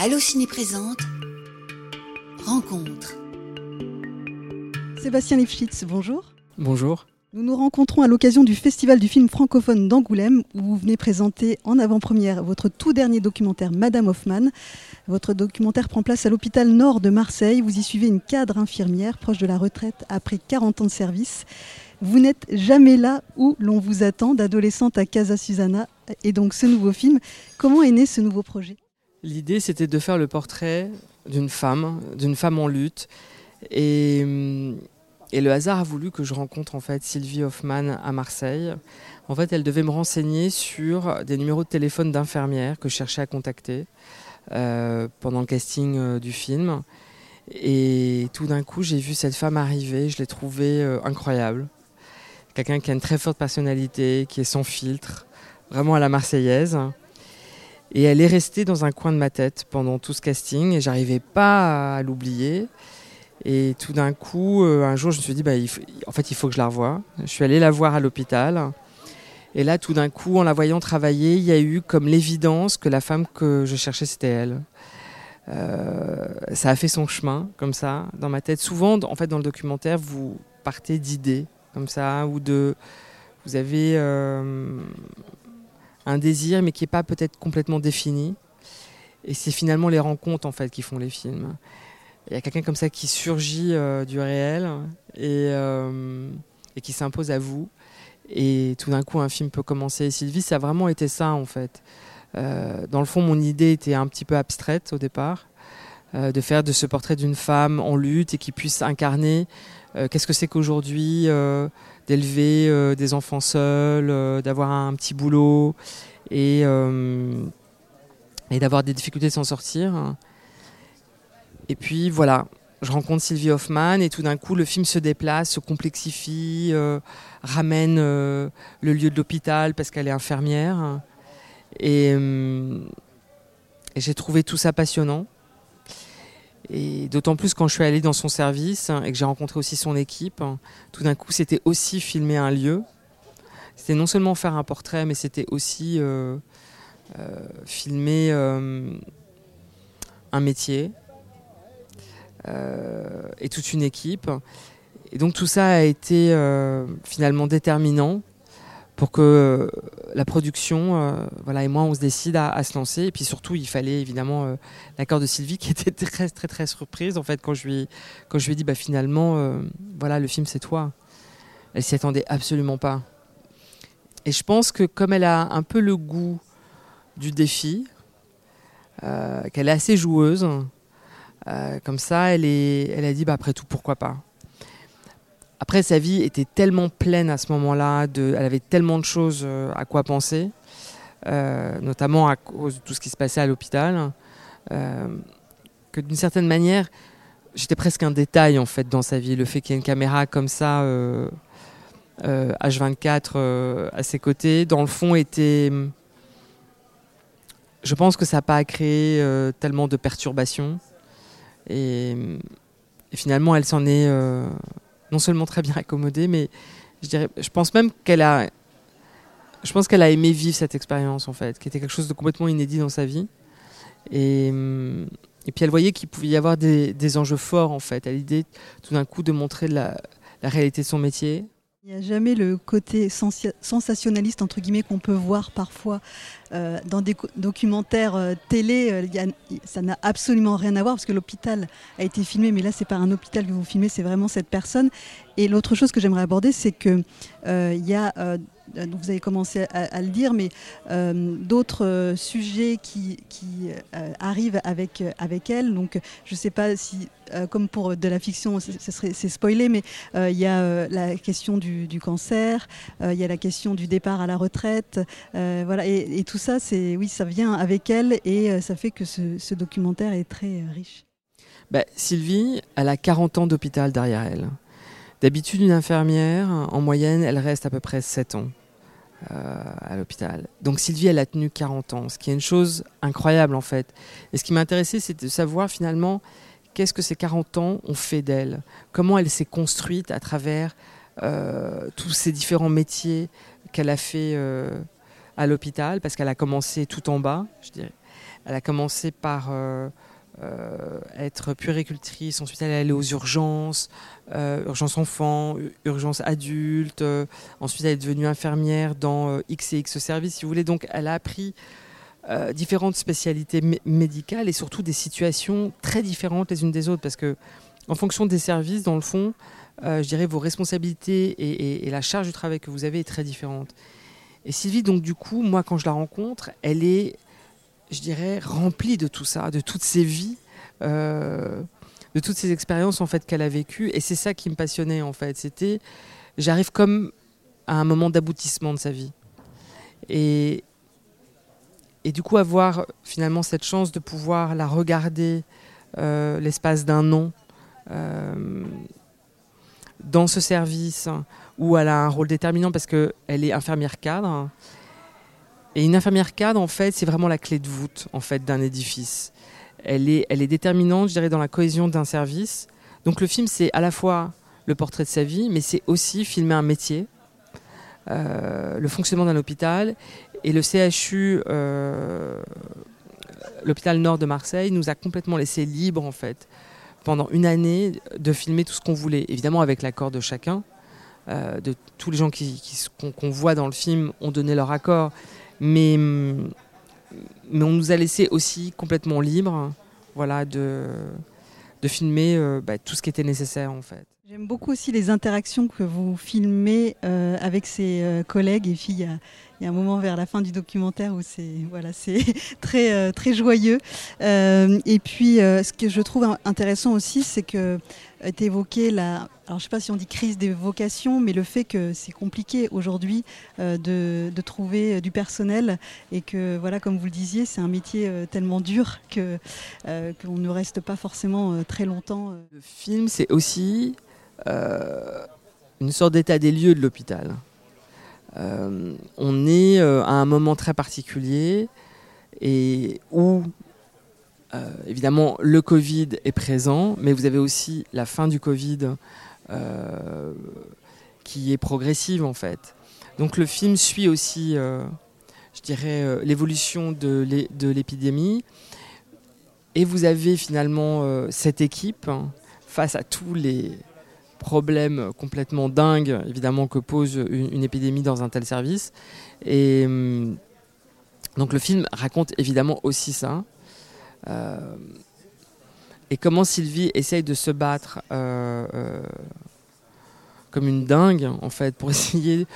Allociné présente Rencontre. Sébastien Lifschitz, bonjour. Bonjour. Nous nous rencontrons à l'occasion du Festival du film francophone d'Angoulême où vous venez présenter en avant-première votre tout dernier documentaire Madame Hoffman. Votre documentaire prend place à l'hôpital nord de Marseille. Vous y suivez une cadre infirmière proche de la retraite après 40 ans de service. Vous n'êtes jamais là où l'on vous attend, d'adolescente à Casa Susana et donc ce nouveau film. Comment est né ce nouveau projet? L'idée, c'était de faire le portrait d'une femme, d'une femme en lutte. Et, et, le hasard a voulu que je rencontre en fait Sylvie Hoffman à Marseille. En fait, elle devait me renseigner sur des numéros de téléphone d'infirmières que je cherchais à contacter euh, pendant le casting euh, du film. Et tout d'un coup, j'ai vu cette femme arriver. Je l'ai trouvée euh, incroyable. Quelqu'un qui a une très forte personnalité, qui est sans filtre, vraiment à la marseillaise. Et elle est restée dans un coin de ma tête pendant tout ce casting et j'arrivais pas à l'oublier. Et tout d'un coup, euh, un jour, je me suis dit, bah, il faut, en fait, il faut que je la revoie. Je suis allée la voir à l'hôpital. Et là, tout d'un coup, en la voyant travailler, il y a eu comme l'évidence que la femme que je cherchais, c'était elle. Euh, ça a fait son chemin, comme ça, dans ma tête. Souvent, en fait, dans le documentaire, vous partez d'idées, comme ça, ou de. Vous avez. Euh, un désir, mais qui n'est pas peut-être complètement défini. Et c'est finalement les rencontres en fait qui font les films. Il y a quelqu'un comme ça qui surgit euh, du réel et, euh, et qui s'impose à vous. Et tout d'un coup, un film peut commencer. Et Sylvie, ça a vraiment été ça en fait. Euh, dans le fond, mon idée était un petit peu abstraite au départ, de faire de ce portrait d'une femme en lutte et qui puisse incarner qu'est-ce que c'est qu'aujourd'hui d'élever euh, des enfants seuls, euh, d'avoir un petit boulot et, euh, d'avoir des difficultés de s'en sortir? Et puis voilà, je rencontre Sylvie Hoffman et tout d'un coup le film se déplace, se complexifie, ramène le lieu de l'hôpital parce qu'elle est infirmière. Et j'ai trouvé tout ça passionnant. Et d'autant plus quand je suis allée dans son service et que j'ai rencontré aussi son équipe, tout d'un coup c'était aussi filmer un lieu. C'était non seulement faire un portrait, mais c'était aussi euh, euh, filmer euh, un métier et toute une équipe. Et donc tout ça a été finalement déterminant pour que euh, la production, euh, voilà, et moi, on se décide à, se lancer. Et puis surtout, il fallait évidemment euh, l'accord de Sylvie, qui était très, très, très surprise en fait quand je lui, quand je lui ai dit, bah finalement, voilà, le film c'est toi. Elle s'y attendait absolument pas. Et je pense que comme elle a un peu le goût du défi, qu'elle est assez joueuse, comme ça, elle, est, elle a dit, bah après tout, pourquoi pas? Après, sa vie était tellement pleine à ce moment-là, elle avait tellement de choses euh, à quoi penser, euh, notamment à cause de tout ce qui se passait à l'hôpital, euh, que d'une certaine manière, j'étais presque un détail en fait dans sa vie. Le fait qu'il y ait une caméra comme ça, H24 à ses côtés, dans le fond, était. Je pense que ça n'a pas créé tellement de perturbations. Et, et finalement, elle s'en est non seulement très bien accommodée, mais je, dirais, je pense même qu'elle a, je pense qu'elle a aimé vivre cette expérience en fait, qui était quelque chose de complètement inédit dans sa vie. Et, et puis elle voyait qu'il pouvait y avoir des, des, enjeux forts en fait, à l'idée tout d'un coup de montrer la réalité de son métier, il n'y a jamais le côté sensationnaliste entre guillemets qu'on peut voir parfois euh, dans des documentaires euh, télé. Euh, ça n'a absolument rien à voir parce que l'hôpital a été filmé, mais là c'est pas un hôpital que vous filmez, c'est vraiment cette personne. Et l'autre chose que j'aimerais aborder, c'est que il y a euh, vous avez commencé à, le dire, mais euh, d'autres euh, sujets qui, arrivent avec, avec elle. Donc, je ne sais pas si, comme pour de la fiction, c'est spoilé, mais il y a la question du, cancer, il y a la question du départ à la retraite, voilà, et, tout ça, oui, ça vient avec elle et ça fait que ce, documentaire est très riche. Bah, Sylvie, elle a 40 ans d'hôpital derrière elle. D'habitude, une infirmière, en moyenne, elle reste à peu près 7 ans. Euh, à l'hôpital. Donc Sylvie, elle a tenu 40 ans, ce qui est une chose incroyable en fait. Et ce qui m'intéressait, c'est de savoir finalement qu'est-ce que ces 40 ans ont fait d'elle, comment elle s'est construite à travers euh, tous ces différents métiers qu'elle a fait euh, à l'hôpital, parce qu'elle a commencé tout en bas, je dirais. Elle a commencé par être puéricultrice, ensuite elle allée aux urgences, urgences enfants, urgences adultes, ensuite elle est devenue infirmière dans X et X services, si vous voulez. Donc elle a appris différentes spécialités médicales et surtout des situations très différentes les unes des autres parce que en fonction des services, dans le fond, euh, je dirais vos responsabilités et, la charge du travail que vous avez est très différente. Et Sylvie, donc du coup, moi quand je la rencontre, elle est, je dirais, remplie de tout ça, de toutes ces vies, euh, de toutes ces expériences en fait qu'elle a vécues. Et c'est ça qui me passionnait en fait. C'était, j'arrive comme à un moment d'aboutissement de sa vie. Et, et du coup, avoir finalement cette chance de pouvoir la regarder euh, l'espace d'un an euh, dans ce service où elle a un rôle déterminant parce qu'elle est infirmière cadre. Et une infirmière cadre, en fait, c'est vraiment la clé de voûte en fait, d'un édifice. Elle est, elle est déterminante, je dirais, dans la cohésion d'un service. Donc le film, c'est à la fois le portrait de sa vie, mais c'est aussi filmer un métier, euh, le fonctionnement d'un hôpital. Et le CHU, euh, l'hôpital nord de Marseille, nous a complètement laissé libre, en fait, pendant une année de filmer tout ce qu'on voulait, évidemment avec l'accord de chacun. Euh, de tous les gens qui, qu'on, voit dans le film ont donné leur accord, mais, mais on nous a laissé aussi complètement libre voilà, de, de filmer euh, bah, tout ce qui était nécessaire en fait. J'aime beaucoup aussi les interactions que vous filmez euh, avec ses collègues et filles il y a un moment vers la fin du documentaire où c'est voilà, très, euh, très joyeux. Euh, et puis, euh, ce que je trouve intéressant aussi, c'est que est évoqué la, alors je sais pas si on dit crise des vocations, mais le fait que c'est compliqué aujourd'hui de, de, trouver du personnel et que voilà, comme vous le disiez, c'est un métier tellement dur que qu'on ne reste pas forcément très longtemps. Le film, c'est aussi une sorte d'état des lieux de l'hôpital. Euh, on est euh, à un moment très particulier et où euh, évidemment le Covid est présent, mais vous avez aussi la fin du Covid qui est progressive en fait. Donc le film suit aussi, je dirais, l'évolution de l'épidémie. Et vous avez finalement cette équipe face à tous les, problème complètement dingue, évidemment, que pose une, épidémie dans un tel service. Et hum, donc le film raconte évidemment aussi ça. Euh, et comment Sylvie essaye de se battre euh, euh, comme une dingue, en fait, pour essayer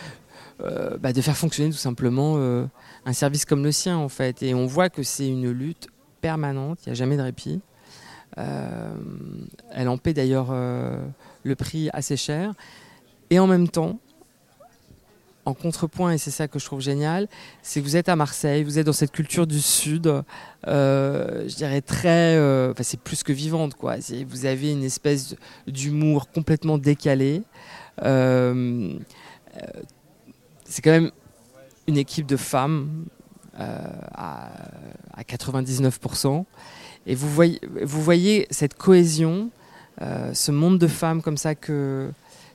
bah, de faire fonctionner tout simplement un service comme le sien, en fait. Et on voit que c'est une lutte permanente, il n'y a jamais de répit. elle en paie d'ailleurs le prix assez cher. Et en même temps, en contrepoint, et c'est ça que je trouve génial, c'est que vous êtes à Marseille, vous êtes dans cette culture du Sud, euh, je dirais très, euh, enfin c'est plus que vivante quoi. Vous avez une espèce d'humour complètement décalé. Euh, c'est quand même une équipe de femmes à, à, 99%, et vous voyez, vous voyez cette cohésion ce monde de femmes comme ça que,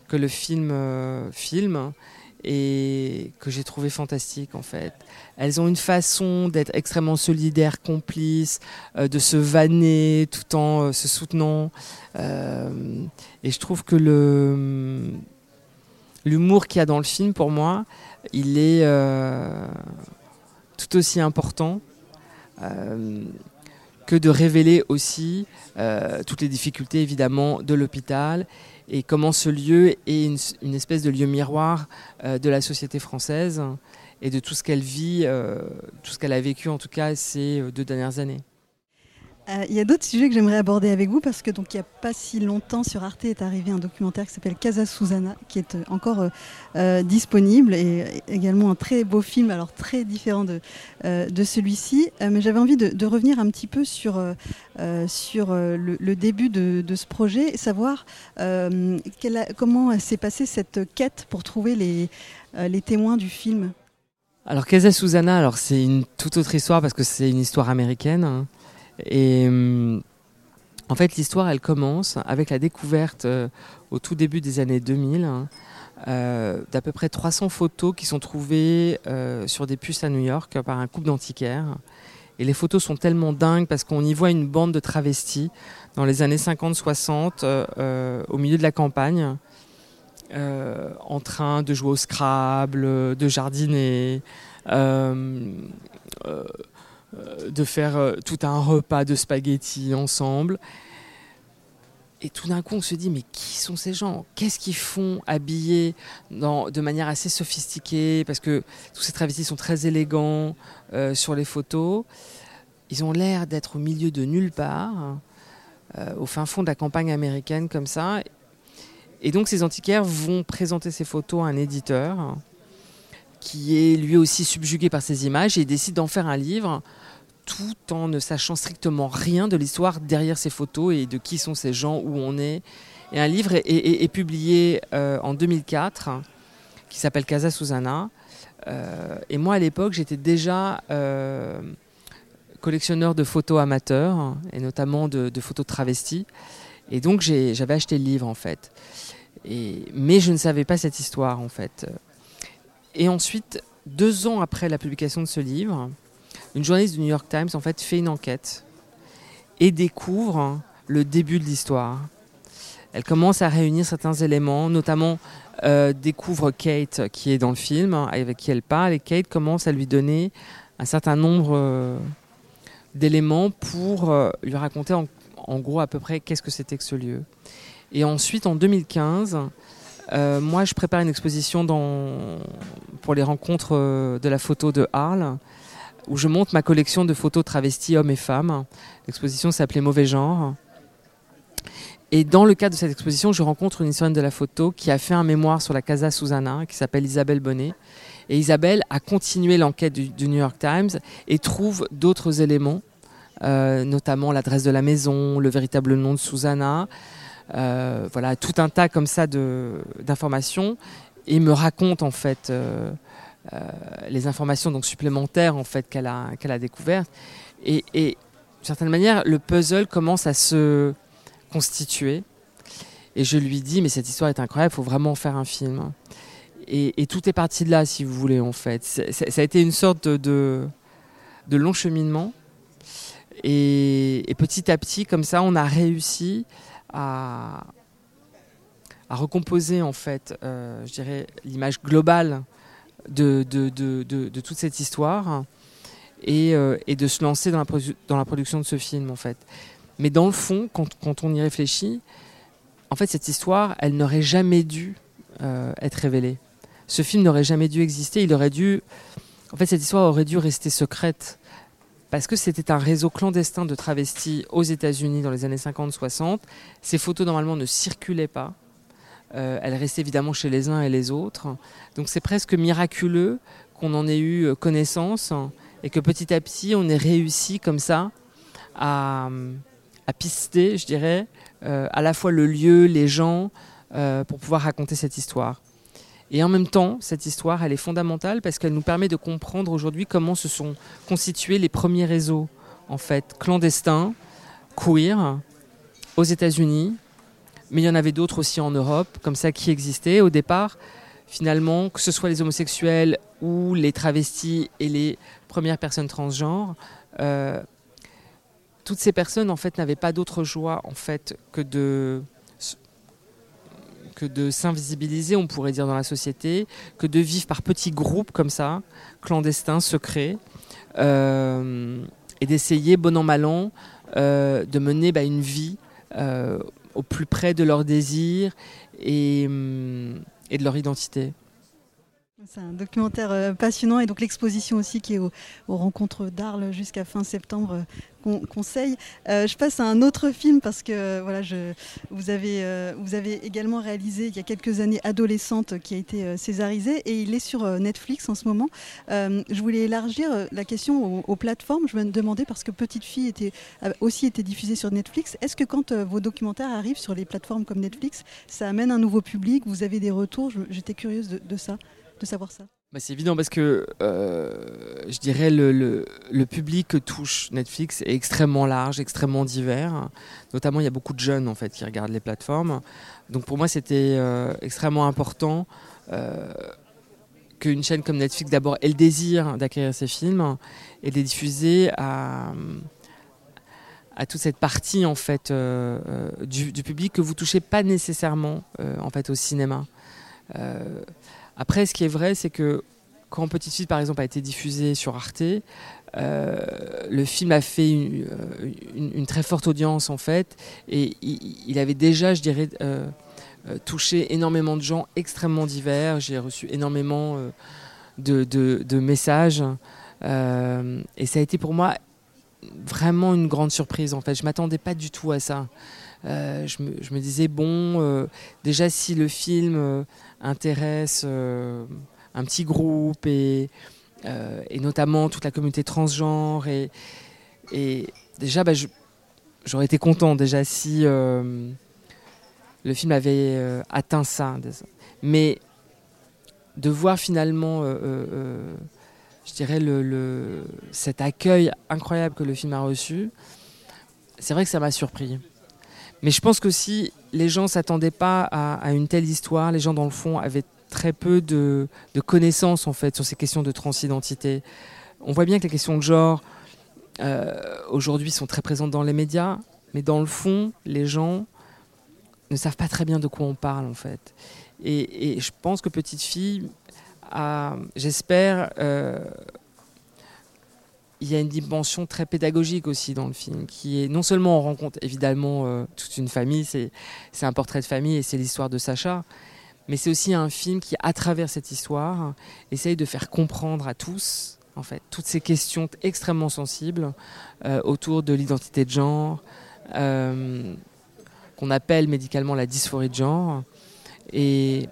que le film euh, filme et que j'ai trouvé fantastique en fait. Elles ont une façon d'être extrêmement solidaires, complices, euh, de se vanner tout en se soutenant. et je trouve que le l'humour qu'il y a dans le film, pour moi, il est tout aussi important que de révéler aussi euh, toutes les difficultés évidemment de l'hôpital et comment ce lieu est une, espèce de lieu miroir euh, de la société française et de tout ce qu'elle vit, euh, tout ce qu'elle a vécu en tout cas ces deux dernières années. Euh, il y a d'autres sujets que j'aimerais aborder avec vous parce que donc il n'y a pas si longtemps sur Arte est arrivé un documentaire qui s'appelle Casa Susana qui est euh, encore euh, disponible et également un très beau film alors très différent de, de celui-ci mais j'avais envie de, revenir un petit peu sur, sur le, début de, ce projet et savoir comment s'est passée cette quête pour trouver les, les témoins du film? Alors Casa Susana alors c'est une toute autre histoire parce que c'est une histoire américaine. Hein. Et hum, en fait, l'histoire, elle commence avec la découverte euh, au tout début des années 2000 hein, euh, d'à peu près 300 photos qui sont trouvées euh, sur des puces à New York par un couple d'antiquaires Et les photos sont tellement dingues parce qu'on y voit une bande de travestis dans les années 50-60 au milieu de la campagne. en train de jouer au Scrabble, de jardiner, de faire tout un repas de spaghettis ensemble. Et tout d'un coup, on se dit, mais qui sont ces gens? Qu'est-ce qu'ils font habillés de manière assez sophistiquée? Parce que tous ces travestis sont très élégants euh, sur les photos. Ils ont l'air d'être au milieu de nulle part, euh, au fin fond de la campagne américaine comme ça. Et donc ces antiquaires vont présenter ces photos à un éditeur qui est lui aussi subjugué par ces images et décide d'en faire un livre tout en ne sachant strictement rien de l'histoire derrière ces photos et de qui sont ces gens, où on est. Et un livre est, publié euh, en 2004 qui s'appelle Casa Susana. Euh, et moi, à l'époque, j'étais déjà euh, collectionneur de photos amateurs, et notamment de, photos de travestis. Et donc, j'avais acheté le livre, en fait. Mais je ne savais pas cette histoire, en fait. Et ensuite, deux ans après la publication de ce livre, une journaliste du New York Times en fait une enquête et découvre le début de l'histoire. Elle commence à réunir certains éléments, notamment euh, découvre Kate qui est dans le film, avec qui elle parle, et Kate commence à lui donner un certain nombre euh, d'éléments pour euh, lui raconter en, gros à peu près qu'est-ce que c'était que ce lieu. Et ensuite, en 2015, moi je prépare une exposition pour les rencontres de la photo de Arles où je montre ma collection de photos travestis hommes et femmes. L'exposition s'appelait Mauvais genre. Et dans le cadre de cette exposition, je rencontre une historienne de la photo qui a fait un mémoire sur la Casa Susana, qui s'appelle Isabelle Bonnet. Et Isabelle a continué l'enquête du, New York Times et trouve d'autres éléments, euh, notamment l'adresse de la maison, le véritable nom de Susanna, euh, voilà, tout un tas comme ça d'informations, et me raconte en fait euh, les informations donc supplémentaires en fait qu'elle a qu'elle a découvertes. Et, et d'une certaine manière le puzzle commence à se constituer. Et je lui dis mais cette histoire est incroyable il faut vraiment faire un film. Et, tout est parti de là si vous voulez en fait. Ça a été une sorte de, de, long cheminement. Et, petit à petit comme ça on a réussi à, à recomposer en fait euh, je dirais l'image globale de, de, de, de, toute cette histoire et, euh, et, de se lancer dans la, dans la production de ce film en fait. Mais dans le fond, quand, quand on y réfléchit, en fait cette histoire, elle n'aurait jamais dû euh, être révélée. Ce film n'aurait jamais dû exister. Il aurait dû, en fait, cette histoire aurait dû rester secrète parce que c'était un réseau clandestin de travestis aux États-Unis dans les années 50-60. Ces photos normalement ne circulaient pas. Euh, elle reste évidemment chez les uns et les autres. Donc c'est presque miraculeux qu'on en ait eu euh, connaissance et que petit à petit on ait réussi comme ça à, pister, je dirais, euh, à la fois le lieu, les gens, pour pouvoir raconter cette histoire. Et en même temps, cette histoire, elle est fondamentale parce qu'elle nous permet de comprendre aujourd'hui comment se sont constitués les premiers réseaux, en fait, clandestins, queer, aux États-Unis, mais il y en avait d'autres aussi en Europe, comme ça, qui existaient au départ. Finalement, que ce soit les homosexuels ou les travestis et les premières personnes transgenres, euh, toutes ces personnes en fait n'avaient pas d'autre joie en fait que de que de s'invisibiliser, on pourrait dire, dans la société, que de vivre par petits groupes comme ça, clandestins, secrets, euh, et d'essayer, bon an, mal an, euh, de mener bah, une vie au plus près de leurs désirs et, hum, et de leur identité. C'est un documentaire euh, passionnant et donc l'exposition aussi qui est aux, rencontres d'Arles jusqu'à fin septembre euh, conseille. Euh, je passe à un autre film parce que voilà, vous, avez, également réalisé il y a quelques années Adolescente qui a été césarisé et il est sur Netflix en ce moment. je voulais élargir la question aux, plateformes. Je me demandais parce que Petite Fille a aussi été diffusée sur Netflix. Est-ce que quand vos documentaires arrivent sur les plateformes comme Netflix, ça amène un nouveau public? Vous avez des retours? J'étais curieuse de ça de savoir ça bah, C'est évident parce que euh, je dirais le, le, public que touche Netflix est extrêmement large, extrêmement divers. Notamment, il y a beaucoup de jeunes en fait qui regardent les plateformes. Donc pour moi, c'était euh, extrêmement important euh, qu'une chaîne comme Netflix d'abord ait le désir d'acquérir ces films et de les diffuser à, toute cette partie en fait du, public que vous touchez pas nécessairement en fait au cinéma. Après, ce qui est vrai, c'est que quand Petite Fille par exemple a été diffusé sur Arte, le film a fait une, très forte audience en fait, et il, avait déjà, je dirais, euh, touché énormément de gens extrêmement divers. J'ai reçu énormément euh, de, messages. Euh, et ça a été pour moi vraiment une grande surprise en fait. Je m'attendais pas du tout à ça. je, me, disais bon, déjà si le film intéresse un petit groupe et, et, notamment toute la communauté transgenre et, et déjà bah, j'aurais été content déjà si le film avait euh, atteint ça. Mais de voir finalement, euh, euh, je dirais, le, cet accueil incroyable que le film a reçu, c'est vrai que ça m'a surpris. Mais je pense que si les gens ne s'attendaient pas à, une telle histoire, les gens dans le fond avaient très peu de, connaissances en fait sur ces questions de transidentité. On voit bien que les questions de genre aujourd'hui sont très présentes dans les médias, mais dans le fond, les gens ne savent pas très bien de quoi on parle en fait. Et, je pense que Petite Fille, j'espère, euh, il y a une dimension très pédagogique aussi dans le film, qui est non seulement on rencontre évidemment euh, toute une famille, c'est un portrait de famille et c'est l'histoire de Sacha, mais c'est aussi un film qui, à travers cette histoire, essaye de faire comprendre à tous, en fait, toutes ces questions extrêmement sensibles euh, autour de l'identité de genre qu'on appelle médicalement la dysphorie de genre, et,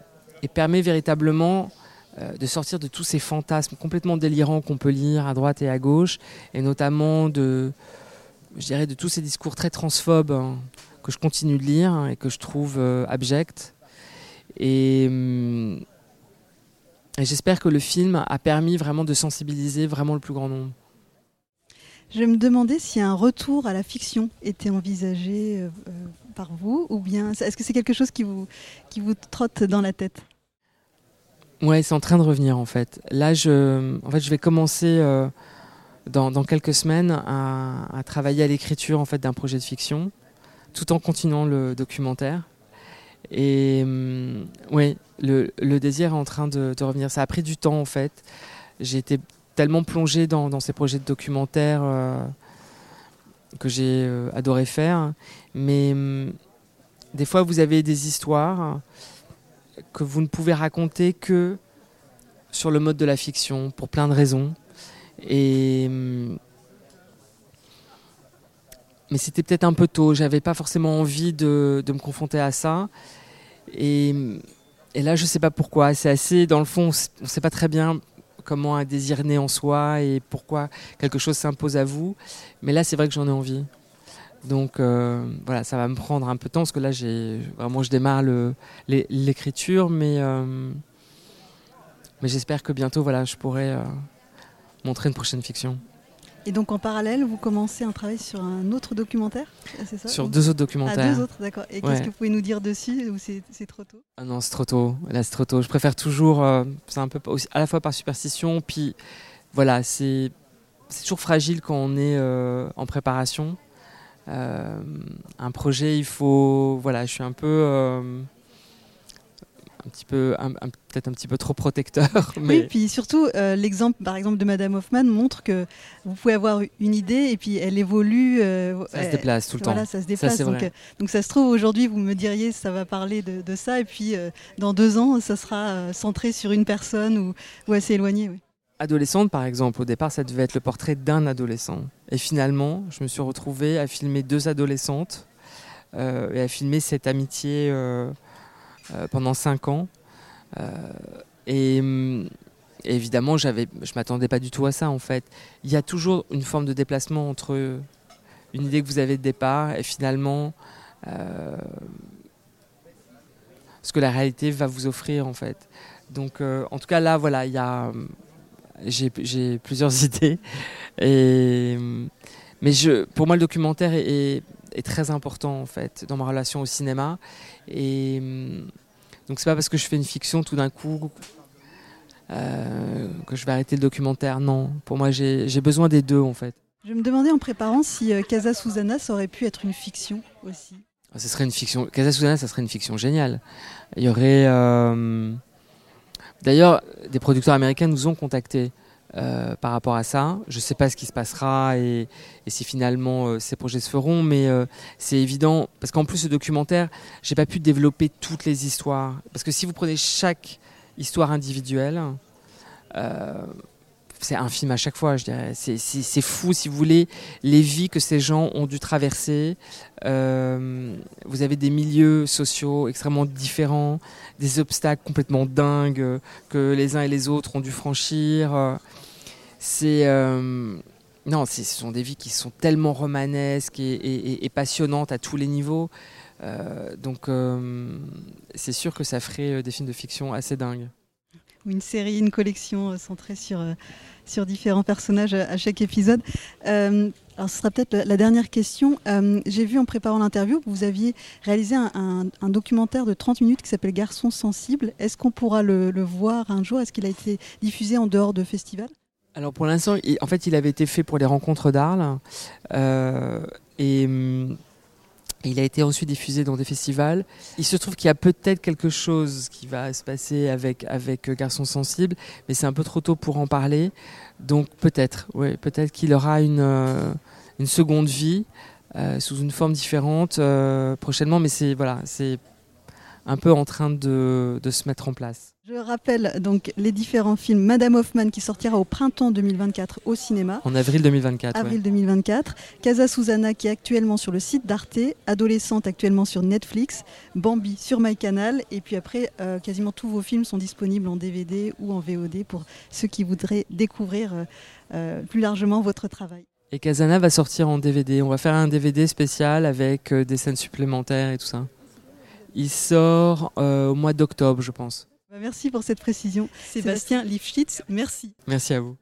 permet véritablement euh, de sortir de tous ces fantasmes complètement délirants qu'on peut lire à droite et à gauche, et notamment de, je dirais, de tous ces discours très transphobes hein, que je continue de lire hein, et que je trouve euh, abjects. Et, hum, et j'espère que le film a permis vraiment de sensibiliser vraiment le plus grand nombre. Je me demandais si un retour à la fiction était envisagé euh, par vous ou bien est-ce que c'est quelque chose qui vous, qui vous trotte dans la tête? Ouais, c'est en train de revenir en fait. Là, je, en fait, je vais commencer euh, dans, quelques semaines à, travailler à l'écriture en fait d'un projet de fiction, tout en continuant le documentaire. Et hum, oui, le, désir est en train de, revenir. Ça a pris du temps en fait. J'ai été tellement plongé dans, dans, ces projets de documentaire. Euh, que j'ai euh, adoré faire. Mais hum, des fois, vous avez des histoires que vous ne pouvez raconter que sur le mode de la fiction, pour plein de raisons. Et hum, mais c'était peut-être un peu tôt. J'avais pas forcément envie de, de, me confronter à ça. Et, hum, et là, je sais pas pourquoi. C'est assez, dans le fond, on sait pas très bien comment un désir naît en soi et pourquoi quelque chose s'impose à vous. Mais là, c'est vrai que j'en ai envie. Donc euh, voilà, ça va me prendre un peu de temps parce que là, j'ai vraiment, je démarre l'écriture, mais euh, mais j'espère que bientôt, voilà, je pourrai euh, montrer une prochaine fiction. Et donc en parallèle, vous commencez un travail sur un autre documentaire, c'est ça Sur deux autres documentaires. Ah, deux autres, d'accord. Et qu'est-ce que vous pouvez nous dire dessus ou c'est trop tôt? Ah non, c'est trop tôt. Là, c'est trop tôt. Je préfère toujours, c'est un peu à la fois par superstition, puis voilà, c'est toujours fragile quand on est en préparation. Euh, un projet, il faut, voilà, je suis un peu un petit peu, peut-être un petit peu trop protecteur. Mais... Oui, puis surtout, euh, l'exemple, par exemple, de Madame Hoffman montre que vous pouvez avoir une idée et puis elle évolue. Euh, ça se déplace tout le voilà, temps. ça se déplace. donc, euh, donc, ça se trouve, aujourd'hui, vous me diriez, ça va parler de, ça, et puis dans deux ans, ça sera centré sur une personne ou, ou assez éloigné. Oui. Adolescente, par exemple, au départ, ça devait être le portrait d'un adolescent. Et finalement, je me suis retrouvée à filmer deux adolescentes et à filmer cette amitié euh, pendant cinq ans. Euh, et mm, évidemment, j'avais, je m'attendais pas du tout à ça en fait. Il y a toujours une forme de déplacement entre une idée que vous avez de départ et finalement euh, ce que la réalité va vous offrir en fait. Donc, en tout cas là, voilà, il y a, j'ai, plusieurs idées et mais je, pour moi, le documentaire est, est, très important en fait dans ma relation au cinéma. Et donc c'est pas parce que je fais une fiction tout d'un coup que je vais arrêter le documentaire. Non, pour moi, j'ai besoin des deux en fait. Je me demandais en préparant si Casa Susana ça aurait pu être une fiction aussi. Ah, ce serait une fiction. Casa Susana, ça serait une fiction géniale. Il y aurait. D'ailleurs, des producteurs américains nous ont contactés euh, par rapport à ça. Je ne sais pas ce qui se passera et, si finalement euh, ces projets se feront, mais euh, c'est évident parce qu'en plus ce documentaire, j'ai pas pu développer toutes les histoires parce que si vous prenez chaque histoire individuelle, c'est un film à chaque fois, je dirais. C'est fou, si vous voulez, les vies que ces gens ont dû traverser. vous avez des milieux sociaux extrêmement différents, des obstacles complètement dingues que les uns et les autres ont dû franchir. C'est euh, non, ce sont des vies qui sont tellement romanesques et, passionnantes à tous les niveaux. Euh, donc euh, c'est sûr que ça ferait des films de fiction assez dingues. Une série, une collection centrée sur, sur différents personnages à chaque épisode. alors ce sera peut-être la dernière question. J'ai vu en préparant l'interview que vous aviez réalisé un, documentaire de 30 minutes qui s'appelle Garçons sensibles. Est-ce qu'on pourra le, voir un jour? Est-ce qu'il a été diffusé en dehors de festivals alors pour l'instant, en fait, il avait été fait pour les rencontres d'Arles euh, et hum, il a été ensuite diffusé dans des festivals. Il se trouve qu'il y a peut-être quelque chose qui va se passer avec avec Garçons sensibles, mais c'est un peu trop tôt pour en parler. Donc peut-être, oui, peut-être qu'il aura une euh, une seconde vie euh, sous une forme différente prochainement, mais c'est voilà, c'est un peu en train de, de se mettre en place. Je rappelle donc les différents films Madame Hoffman qui sortira au printemps 2024 au cinéma. En avril 2024. Avril 2024. Casa Susana qui est actuellement sur le site d'Arte, Adolescente actuellement sur Netflix, Bambi sur MyCanal et puis après euh, quasiment tous vos films sont disponibles en DVD ou en VOD pour ceux qui voudraient découvrir euh, euh, plus largement votre travail. Et Casana va sortir en DVD. On va faire un DVD spécial avec des scènes supplémentaires et tout ça. Il sort au mois d'octobre, je pense. Merci pour cette précision. Sébastien Lifschitz, merci. Merci à vous.